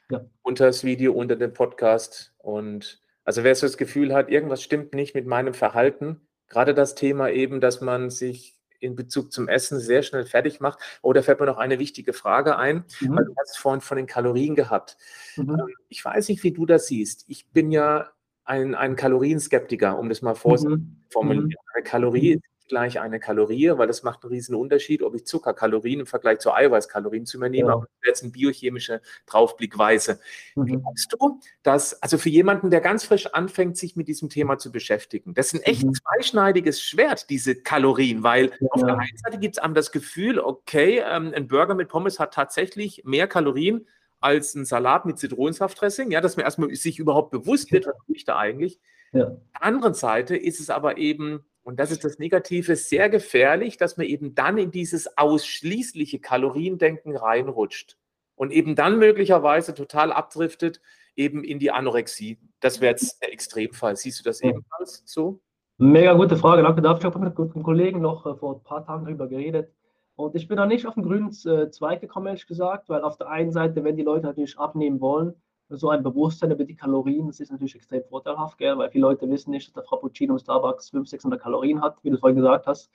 ja. unter das Video, unter dem Podcast. Und also wer so das Gefühl hat, irgendwas stimmt nicht mit meinem Verhalten, gerade das Thema eben, dass man sich in Bezug zum Essen sehr schnell fertig macht. Oder oh, fällt mir noch eine wichtige Frage ein, mhm. weil du hast vorhin von den Kalorien gehabt. Mhm. Ähm, ich weiß nicht, wie du das siehst. Ich bin ja ein, ein Kalorienskeptiker, um das mal vorzuformulieren. Mhm. Eine Kalorie mhm. Gleich eine Kalorie, weil das macht einen riesen Unterschied, ob ich Zuckerkalorien im Vergleich zu Eiweißkalorien zu mir nehme, ja. aber jetzt eine biochemische Draufblickweise. Mhm. Glaubst du, dass, also für jemanden, der ganz frisch anfängt, sich mit diesem Thema zu beschäftigen, das ist ein echt mhm. zweischneidiges Schwert, diese Kalorien, weil ja. auf der einen Seite gibt es einem das Gefühl, okay, ähm, ein Burger mit Pommes hat tatsächlich mehr Kalorien als ein Salat mit Zitronensaftdressing, ja, dass man erstmal sich überhaupt bewusst wird, was tue ich da eigentlich. Ja. Auf der anderen Seite ist es aber eben und das ist das Negative, sehr gefährlich, dass man eben dann in dieses ausschließliche Kaloriendenken reinrutscht und eben dann möglicherweise total abdriftet, eben in die Anorexie. Das wäre jetzt der Extremfall. Siehst du das ebenfalls so? Mega gute Frage. Danke dafür. Ich habe mit einem Kollegen noch äh, vor ein paar Tagen darüber geredet. Und ich bin da nicht auf den grünen äh, Zweig gekommen, ehrlich gesagt, weil auf der einen Seite, wenn die Leute natürlich abnehmen wollen, so ein Bewusstsein über die Kalorien, das ist natürlich extrem vorteilhaft, gell? weil viele Leute wissen nicht, dass der Frappuccino im Starbucks 500, 600 Kalorien hat, wie du vorhin gesagt hast.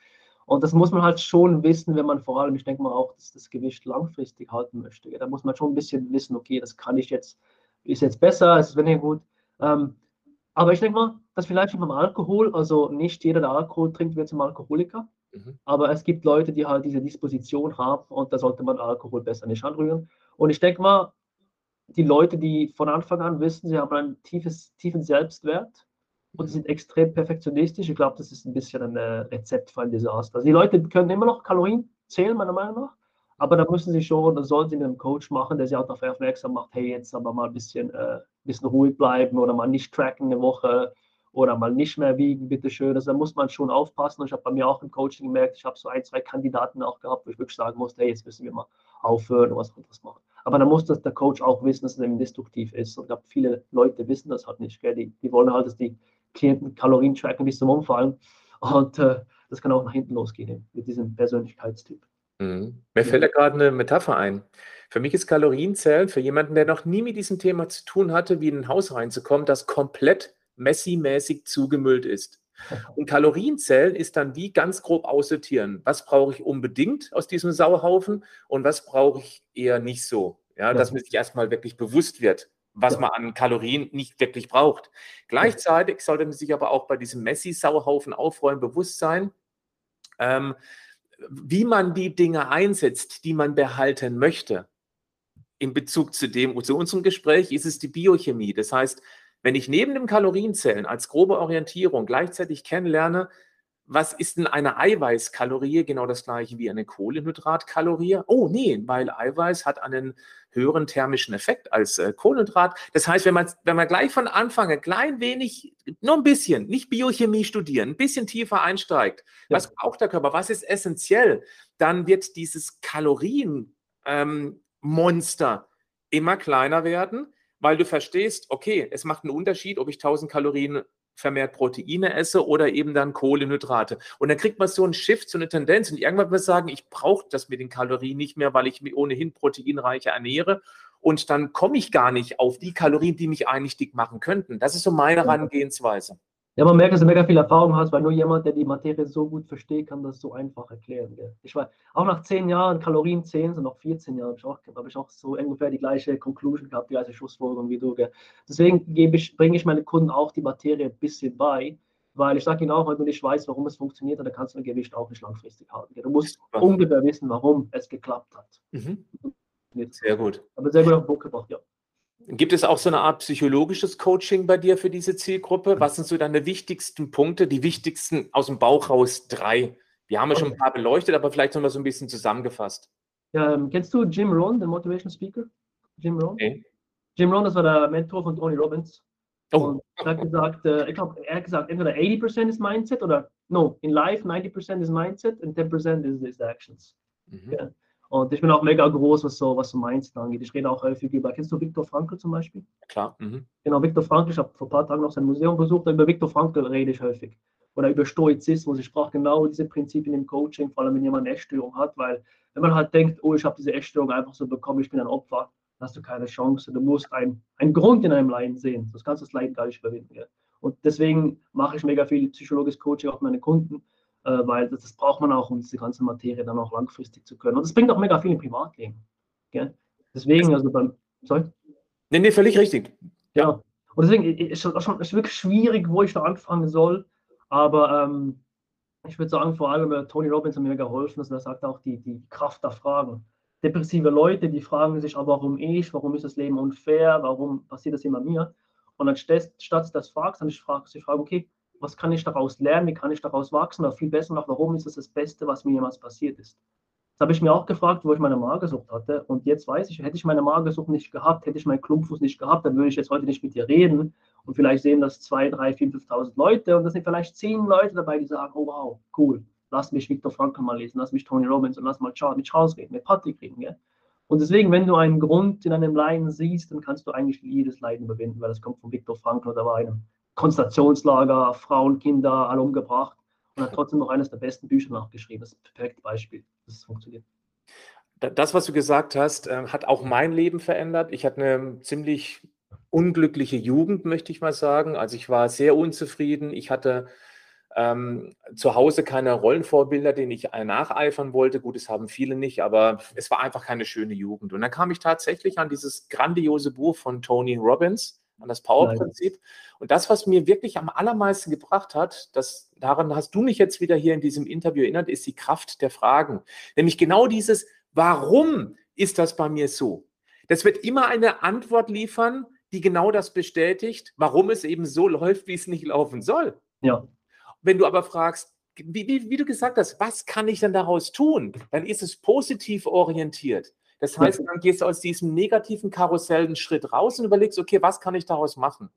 Und das muss man halt schon wissen, wenn man vor allem, ich denke mal auch, dass das Gewicht langfristig halten möchte. Gell? Da muss man schon ein bisschen wissen, okay, das kann ich jetzt, ist jetzt besser, ist weniger gut. Ähm, aber ich denke mal, dass vielleicht beim Alkohol, also nicht jeder, der Alkohol trinkt, wird zum Alkoholiker. Mhm. Aber es gibt Leute, die halt diese Disposition haben und da sollte man Alkohol besser nicht anrühren. Und ich denke mal, die Leute, die von Anfang an wissen, sie haben einen tiefes, tiefen Selbstwert und sind extrem perfektionistisch. Ich glaube, das ist ein bisschen ein äh, Rezept für ein Desaster. Also die Leute können immer noch Kalorien zählen, meiner Meinung nach, aber da müssen sie schon, da sollen sie einen Coach machen, der sie auch darauf aufmerksam macht, hey, jetzt aber mal ein bisschen, äh, bisschen ruhig bleiben oder mal nicht tracken eine Woche oder mal nicht mehr wiegen, bitteschön. Also da muss man schon aufpassen. Ich habe bei mir auch im Coaching gemerkt, ich habe so ein, zwei Kandidaten auch gehabt, wo ich wirklich sagen musste, hey, jetzt müssen wir mal aufhören und was anderes machen. Aber dann muss das der Coach auch wissen, dass es eben destruktiv ist. Und ich glaube, viele Leute wissen das halt nicht. Gell? Die, die wollen halt, dass die Klienten Kalorien tracken bis zum Umfallen. Und äh, das kann auch nach hinten losgehen mit diesem Persönlichkeitstyp. Mhm. Mir fällt da gerade eine Metapher ein. Für mich ist Kalorienzählen für jemanden, der noch nie mit diesem Thema zu tun hatte, wie in ein Haus reinzukommen, das komplett Messi-mäßig zugemüllt ist. Und Kalorienzählen ist dann wie ganz grob aussortieren. Was brauche ich unbedingt aus diesem Sauhaufen und was brauche ich eher nicht so? Ja, dass man sich erstmal wirklich bewusst wird, was man an Kalorien nicht wirklich braucht. Gleichzeitig sollte man sich aber auch bei diesem Messi-Sauhaufen aufräumen, bewusst sein, ähm, wie man die Dinge einsetzt, die man behalten möchte. In Bezug zu dem, zu unserem Gespräch ist es die Biochemie. Das heißt, wenn ich neben dem Kalorienzählen als grobe Orientierung gleichzeitig kennenlerne, was ist denn eine Eiweißkalorie? Genau das gleiche wie eine Kohlenhydratkalorie. Oh nee, weil Eiweiß hat einen höheren thermischen Effekt als äh, Kohlenhydrat. Das heißt, wenn man, wenn man gleich von Anfang ein klein wenig, nur ein bisschen, nicht Biochemie studieren, ein bisschen tiefer einsteigt, ja. was braucht der Körper, was ist essentiell, dann wird dieses Kalorienmonster ähm, immer kleiner werden weil du verstehst, okay, es macht einen Unterschied, ob ich 1000 Kalorien vermehrt Proteine esse oder eben dann Kohlenhydrate. Und dann kriegt man so einen Shift, so eine Tendenz und irgendwann wird man sagen, ich brauche das mit den Kalorien nicht mehr, weil ich mich ohnehin proteinreicher ernähre und dann komme ich gar nicht auf die Kalorien, die mich eigentlich dick machen könnten. Das ist so meine Herangehensweise. Ja, man merkt, dass du mega viel Erfahrung hast, weil nur jemand, der die Materie so gut versteht, kann das so einfach erklären. Gell? Ich weiß, auch nach zehn Jahren, Kalorien 10, so nach 14 Jahren, habe ich, auch, habe ich auch so ungefähr die gleiche Conclusion gehabt, die gleiche Schlussfolgerung wie du. Gell? Deswegen ich, bringe ich meinen Kunden auch die Materie ein bisschen bei, weil ich sage ihnen auch, wenn du nicht weißt, warum es funktioniert, dann kannst du dein Gewicht auch nicht langfristig halten. Gell? Du musst ungefähr wissen, warum es geklappt hat. Mhm. Sehr gut. Aber sehr gut auf den Punkt gebracht, ja. Gibt es auch so eine Art psychologisches Coaching bei dir für diese Zielgruppe? Was sind so deine wichtigsten Punkte, die wichtigsten aus dem Bauch raus drei? Wir haben ja schon ein paar beleuchtet, aber vielleicht noch mal so ein bisschen zusammengefasst. Ja, ähm, kennst du Jim Rohn, den Motivation Speaker? Jim Rohn? Okay. Jim Rohn, das war der Mentor von Tony Robbins. Oh. Und er hat gesagt, äh, ich glaube, er hat gesagt, entweder 80% ist Mindset oder no, in life 90% ist Mindset und 10% ist, ist Actions. Mhm. Ja. Und ich bin auch mega groß, was so, was so Mindset angeht. Ich rede auch häufig über, kennst du Viktor Frankl zum Beispiel? Klar. Mhm. Genau, Viktor Frankl, ich habe vor ein paar Tagen noch sein Museum besucht, über Viktor Frankl rede ich häufig. Oder über Stoizismus. Ich brauche genau diese Prinzipien im Coaching, vor allem wenn jemand eine Essstörung hat, weil wenn man halt denkt, oh, ich habe diese Essstörung einfach so bekommen, ich bin ein Opfer, hast du keine Chance. Du musst einen Grund in einem Leiden sehen. Das kannst du das Leiden gar nicht überwinden. Ja. Und deswegen mache ich mega viel psychologisches Coaching auf meine Kunden, äh, weil das, das, braucht man auch, um diese ganze Materie dann auch langfristig zu können. Und das bringt auch mega viel im Privatleben. Ja. Deswegen, also beim, sorry? Nee, nee, völlig richtig. Ja. Und deswegen ist es wirklich schwierig, wo ich da anfangen soll. Aber ähm, ich würde sagen, vor allem äh, Tony Robbins hat mir geholfen, dass er sagt auch die, die Kraft der Fragen depressive Leute, die fragen sich, aber warum ich, warum ist das Leben unfair, warum passiert das immer mir? Und dann statt das fragst, dann ich frage, ich frage, okay, was kann ich daraus lernen, wie kann ich daraus wachsen, aber viel besser noch, warum ist das das Beste, was mir jemals passiert ist? Das habe ich mir auch gefragt, wo ich meine Magersucht hatte. Und jetzt weiß ich, hätte ich meine Magersucht nicht gehabt, hätte ich meinen Klumpfuß nicht gehabt, dann würde ich jetzt heute nicht mit dir reden und vielleicht sehen das 2, 3, 4, 5.000 Leute und das sind vielleicht 10 Leute dabei, die sagen, oh wow, cool, lass mich Viktor Frankl mal lesen, lass mich Tony Robbins und lass mal Charles, mit Charles reden, mit Patrick reden. Gell? Und deswegen, wenn du einen Grund in einem Leiden siehst, dann kannst du eigentlich jedes Leiden überwinden, weil das kommt von Viktor Frankl oder war einem Konzentrationslager, Frauen, Kinder, alle umgebracht und hat trotzdem noch eines der besten Bücher nachgeschrieben. Das ist ein perfektes Beispiel, dass es funktioniert. Das, was du gesagt hast, ähm, hat auch mein Leben verändert. Ich hatte eine ziemlich unglückliche Jugend, möchte ich mal sagen. Also ich war sehr unzufrieden. Ich hatte ähm, zu Hause keine Rollenvorbilder, denen ich nacheifern wollte. Gut, das haben viele nicht, aber es war einfach keine schöne Jugend. Und dann kam ich tatsächlich an dieses grandiose Buch von Tony Robbins, an das Power-Prinzip. Und das, was mir wirklich am allermeisten gebracht hat, das, daran hast du mich jetzt wieder hier in diesem Interview erinnert, ist die Kraft der Fragen. Nämlich genau dieses, warum ist das bei mir so? Das wird immer eine Antwort liefern, die genau das bestätigt, warum es eben so läuft, wie es nicht laufen soll. Ja. Wenn du aber fragst, wie, wie, wie, du gesagt hast, was kann ich denn daraus tun? Dann ist es positiv orientiert. Das heißt, dann gehst du aus diesem negativen Karussell einen Schritt raus und überlegst, okay, was kann ich daraus machen?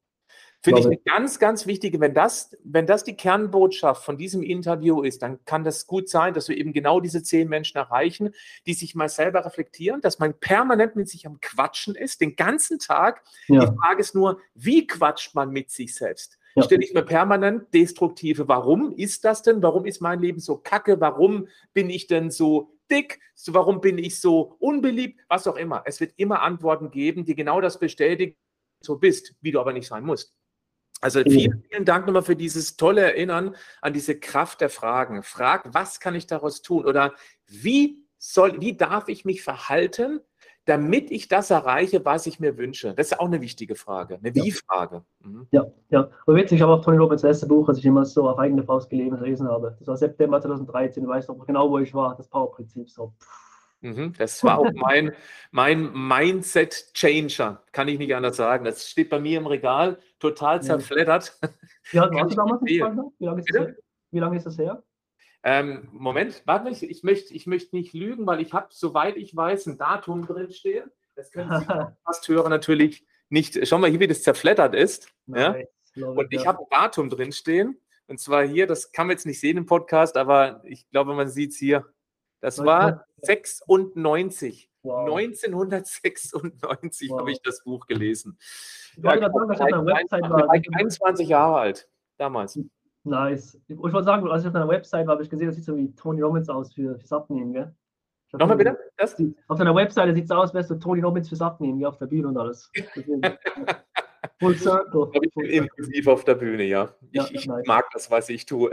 Finde ich eine ganz, ganz wichtige, wenn das, wenn das die Kernbotschaft von diesem Interview ist, dann kann das gut sein, dass wir eben genau diese zehn Menschen erreichen, die sich mal selber reflektieren, dass man permanent mit sich am Quatschen ist, den ganzen Tag. Ja. Die Frage ist nur, wie quatscht man mit sich selbst? Ja. Stelle ich mir permanent destruktive, warum ist das denn? Warum ist mein Leben so kacke? Warum bin ich denn so dick? Warum bin ich so unbeliebt? Was auch immer. Es wird immer Antworten geben, die genau das bestätigen, so bist, wie du aber nicht sein musst. Also vielen, vielen Dank nochmal für dieses tolle Erinnern an diese Kraft der Fragen. Frag, was kann ich daraus tun? Oder wie soll, wie darf ich mich verhalten, damit ich das erreiche, was ich mir wünsche? Das ist auch eine wichtige Frage, eine Wie-Frage. Mhm. Ja, ja. Aber witzig, ich habe auch Tony Robbins erste Buch, das ich immer so auf eigene Faust gelesen habe. Das war September 2013, du weißt noch genau, wo ich war, das Power-Prinzip. So. Mhm, das war auch mein, mein Mindset-Changer, kann ich nicht anders sagen. Das steht bei mir im Regal, total zerfleddert. Damals? Wie lange, ist das, wie lange ist das her? Ähm, Moment, warte, ich, ich, möchte, ich möchte nicht lügen, weil ich habe, soweit ich weiß, ein Datum drin stehen. Das können Sie fast hören natürlich nicht. Schau mal hier, wie das zerflettert ist. Nice. Ja? Und ich habe ein Datum drin stehen. Und zwar hier, das kann man jetzt nicht sehen im Podcast, aber ich glaube, man sieht es hier. Das war 96. Wow. 1996 wow. habe ich das Buch gelesen. Ich ja, ich auf Website war. 21 Jahre alt damals. Nice. Ich wollte sagen, als ich auf deiner Website war, habe ich gesehen, das sieht so wie Tony Robbins aus für, fürs Abnehmen, gell? Nochmal bitte? Das? Auf deiner Webseite sieht es aus, als wärst du Tony Robbins fürs Abnehmen, wie auf der Bühne und alles. Full Circle. Ich bin intensiv auf der Bühne, ja. Ich, ja, ich nice. mag das, was ich tue.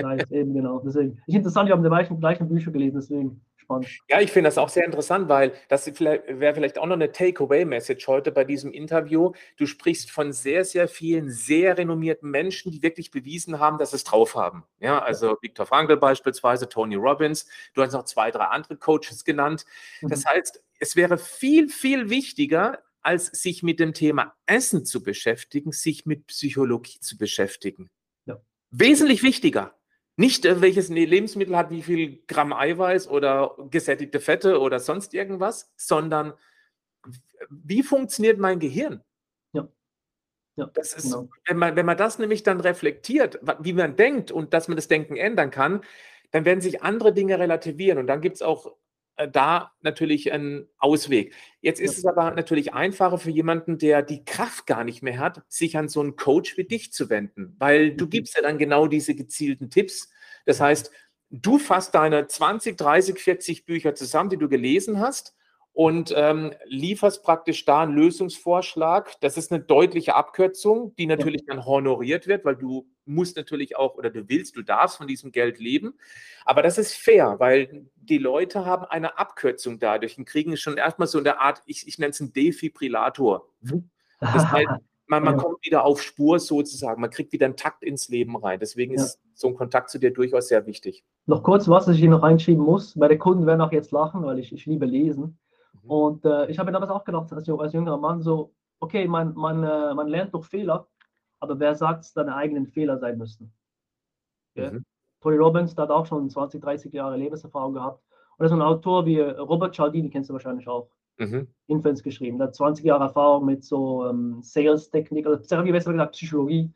Nice, eben genau. Deswegen. Ich interessant, ich habe die gleichen, gleichen Bücher gelesen, deswegen spannend. Ja, ich finde das auch sehr interessant, weil das wäre vielleicht auch noch eine Takeaway-Message heute bei diesem Interview. Du sprichst von sehr, sehr vielen sehr renommierten Menschen, die wirklich bewiesen haben, dass sie es drauf haben. Ja, also Viktor Frankl beispielsweise, Tony Robbins. Du hast noch zwei, drei andere Coaches genannt. Das mhm. heißt, es wäre viel, viel wichtiger, als sich mit dem Thema Essen zu beschäftigen, sich mit Psychologie zu beschäftigen. Ja. Wesentlich wichtiger. Nicht, äh, welches Lebensmittel hat wie viel Gramm Eiweiß oder gesättigte Fette oder sonst irgendwas, sondern wie funktioniert mein Gehirn? Ja. Ja, das ist, genau. wenn, man, wenn man das nämlich dann reflektiert, wie man denkt und dass man das Denken ändern kann, dann werden sich andere Dinge relativieren und dann gibt es auch da natürlich einen Ausweg. Jetzt ist es aber natürlich einfacher für jemanden, der die Kraft gar nicht mehr hat, sich an so einen Coach wie dich zu wenden, weil du mhm. gibst ja dann genau diese gezielten Tipps. Das heißt, du fasst deine 20, 30, 40 Bücher zusammen, die du gelesen hast und ähm, lieferst praktisch da einen Lösungsvorschlag. Das ist eine deutliche Abkürzung, die natürlich dann honoriert wird, weil du musst natürlich auch oder du willst, du darfst von diesem Geld leben. Aber das ist fair, weil die Leute haben eine Abkürzung dadurch und kriegen schon erstmal so eine Art, ich, ich nenne es einen Defibrillator. Das heißt, man, man ja. kommt wieder auf Spur sozusagen, man kriegt wieder einen Takt ins Leben rein. Deswegen ja. ist so ein Kontakt zu dir durchaus sehr wichtig. Noch kurz was, was ich hier noch reinschieben muss. Meine Kunden werden auch jetzt lachen, weil ich, ich liebe Lesen. Mhm. Und äh, ich habe damals auch gedacht, als, als jüngerer Mann, so, okay, man, man, äh, man lernt durch Fehler, aber wer sagt, dass deine eigenen Fehler sein müssten? Okay? Mhm. Tony Robbins, der hat auch schon 20, 30 Jahre Lebenserfahrung gehabt. Und das ist ein Autor wie Robert Cialdini, kennst du wahrscheinlich auch. Mhm. Influence geschrieben. Der hat 20 Jahre Erfahrung mit so ähm, Sales-Technik, also Therapie, besser gesagt Psychologie.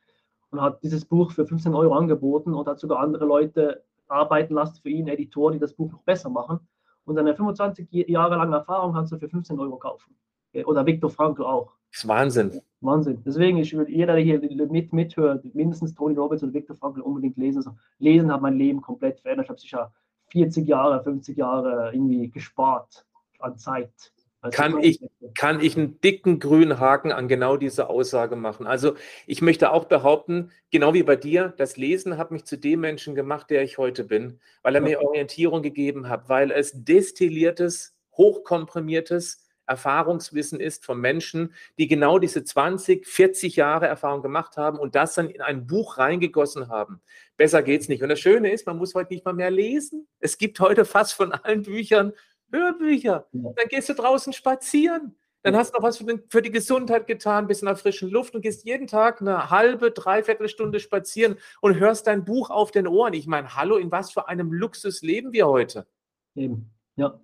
Und hat dieses Buch für 15 Euro angeboten und hat sogar andere Leute arbeiten lassen für ihn, Editoren, die das Buch noch besser machen. Und seine 25 Jahre lange Erfahrung kannst du für 15 Euro kaufen. Oder Viktor Frankl auch. Das ist Wahnsinn. Wahnsinn. Deswegen, ich würde jeder, der hier mit, mithört, mindestens Tony Robbins und Viktor Frankl unbedingt lesen. Also, lesen hat mein Leben komplett verändert. Ich habe sicher 40 Jahre, 50 Jahre irgendwie gespart an Zeit. Also kann ich, kann ich einen dicken grünen Haken an genau diese Aussage machen. Also ich möchte auch behaupten, genau wie bei dir, das Lesen hat mich zu dem Menschen gemacht, der ich heute bin, weil er mir Orientierung gegeben hat, weil es destilliertes, hochkomprimiertes Erfahrungswissen ist von Menschen, die genau diese 20, 40 Jahre Erfahrung gemacht haben und das dann in ein Buch reingegossen haben. Besser geht's nicht. Und das Schöne ist, man muss heute nicht mal mehr lesen. Es gibt heute fast von allen Büchern Hörbücher. Dann gehst du draußen spazieren. Dann hast du noch was für, die Gesundheit getan, bist in der frischen Luft und gehst jeden Tag eine halbe, dreiviertel Stunde spazieren und hörst dein Buch auf den Ohren. Ich meine, hallo, in was für einem Luxus leben wir heute? Eben, ja.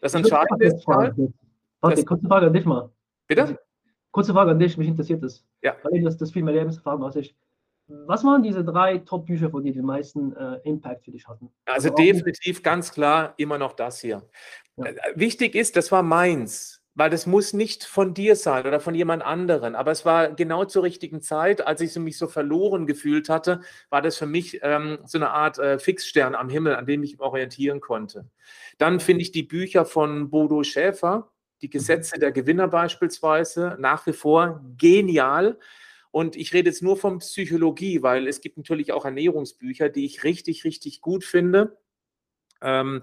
Das Entscheidende ist halt, Warte, kurze Frage an dich mal. Bitte? Kurze Frage an dich, mich interessiert das. Ja. Weil das, das viel mehr Lebenserfahrung als ich. Was waren diese drei Top-Bücher von dir, die meisten äh, Impact für dich hatten? Also, also definitiv ganz klar immer noch das hier. Ja. Äh, wichtig ist, das war meins, weil das muss nicht von dir sein oder von jemand anderen. Aber es war genau zur richtigen Zeit, als ich mich so verloren gefühlt hatte, war das für mich ähm, so eine Art äh, Fixstern am Himmel, an dem ich mich orientieren konnte. Dann finde ich die Bücher von Bodo Schäfer, die mhm. Gesetze der Gewinner beispielsweise, nach wie vor genial. Und ich rede jetzt nur von Psychologie, weil es gibt natürlich auch Ernährungsbücher, die ich richtig, richtig gut finde. Ähm,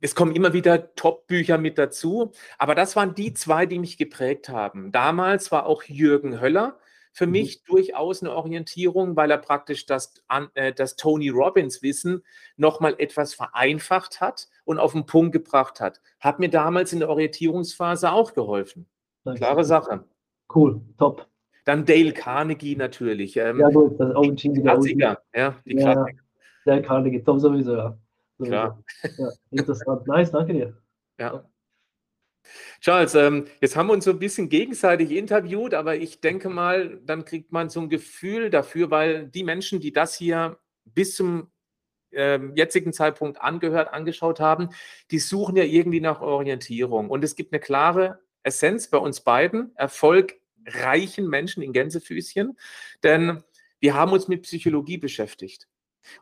es kommen immer wieder Top-Bücher mit dazu, aber das waren die zwei, die mich geprägt haben. Damals war auch Jürgen Höller für mhm. mich durchaus eine Orientierung, weil er praktisch das, äh, das Tony Robbins Wissen nochmal etwas vereinfacht hat und auf den Punkt gebracht hat. Hat mir damals in der Orientierungsphase auch geholfen. Klare Sache. Cool, top. Dann Dale Carnegie natürlich. Ähm, ja, gut, das OG, die Klassiker. Ja, die ja, Klassiker. Dale Carnegie, top sowieso, ja. Sowieso. Klar. Ja, interessant. nice, danke dir. Ja. Charles, ähm, jetzt haben wir uns so ein bisschen gegenseitig interviewt, aber ich denke mal, dann kriegt man so ein Gefühl dafür, weil die Menschen, die das hier bis zum äh, jetzigen Zeitpunkt angehört, angeschaut haben, die suchen ja irgendwie nach Orientierung. Und es gibt eine klare Essenz bei uns beiden. Erfolg reichen Menschen in Gänsefüßchen, denn wir haben uns mit Psychologie beschäftigt.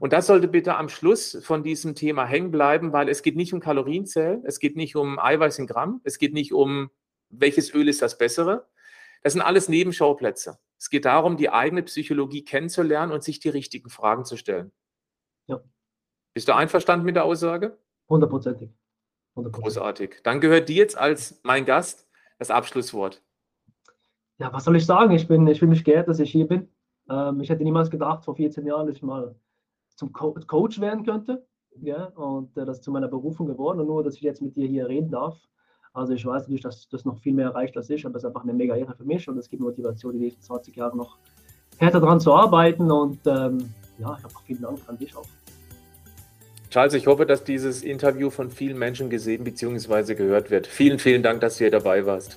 Und das sollte bitte am Schluss von diesem Thema hängen bleiben, weil es geht nicht um Kalorienzellen, es geht nicht um Eiweiß in Gramm, es geht nicht um, welches Öl ist das bessere. Das sind alles Nebenschauplätze. Es geht darum, die eigene Psychologie kennenzulernen und sich die richtigen Fragen zu stellen. Ja. Bist du einverstanden mit der Aussage? Hundertprozentig. Großartig. Dann gehört dir jetzt als mein Gast das Abschlusswort ja, was soll ich sagen? Ich bin, ich bin mich geehrt, dass ich hier bin. Ähm, ich hätte niemals gedacht, vor 14 Jahren, dass ich mal zum Co Coach werden könnte. Ja, und äh, das ist zu meiner Berufung geworden. Und nur, dass ich jetzt mit dir hier reden darf. Also ich weiß natürlich, dass das noch viel mehr erreicht als ich, aber es ist einfach eine mega Ehre für mich und es gibt Motivation, die nächsten 20 Jahre noch härter daran zu arbeiten. Und ähm, ja, ich habe auch vielen Dank an dich auch. Charles, ich hoffe, dass dieses Interview von vielen Menschen gesehen bzw. gehört wird. Vielen, vielen Dank, dass du hier dabei warst.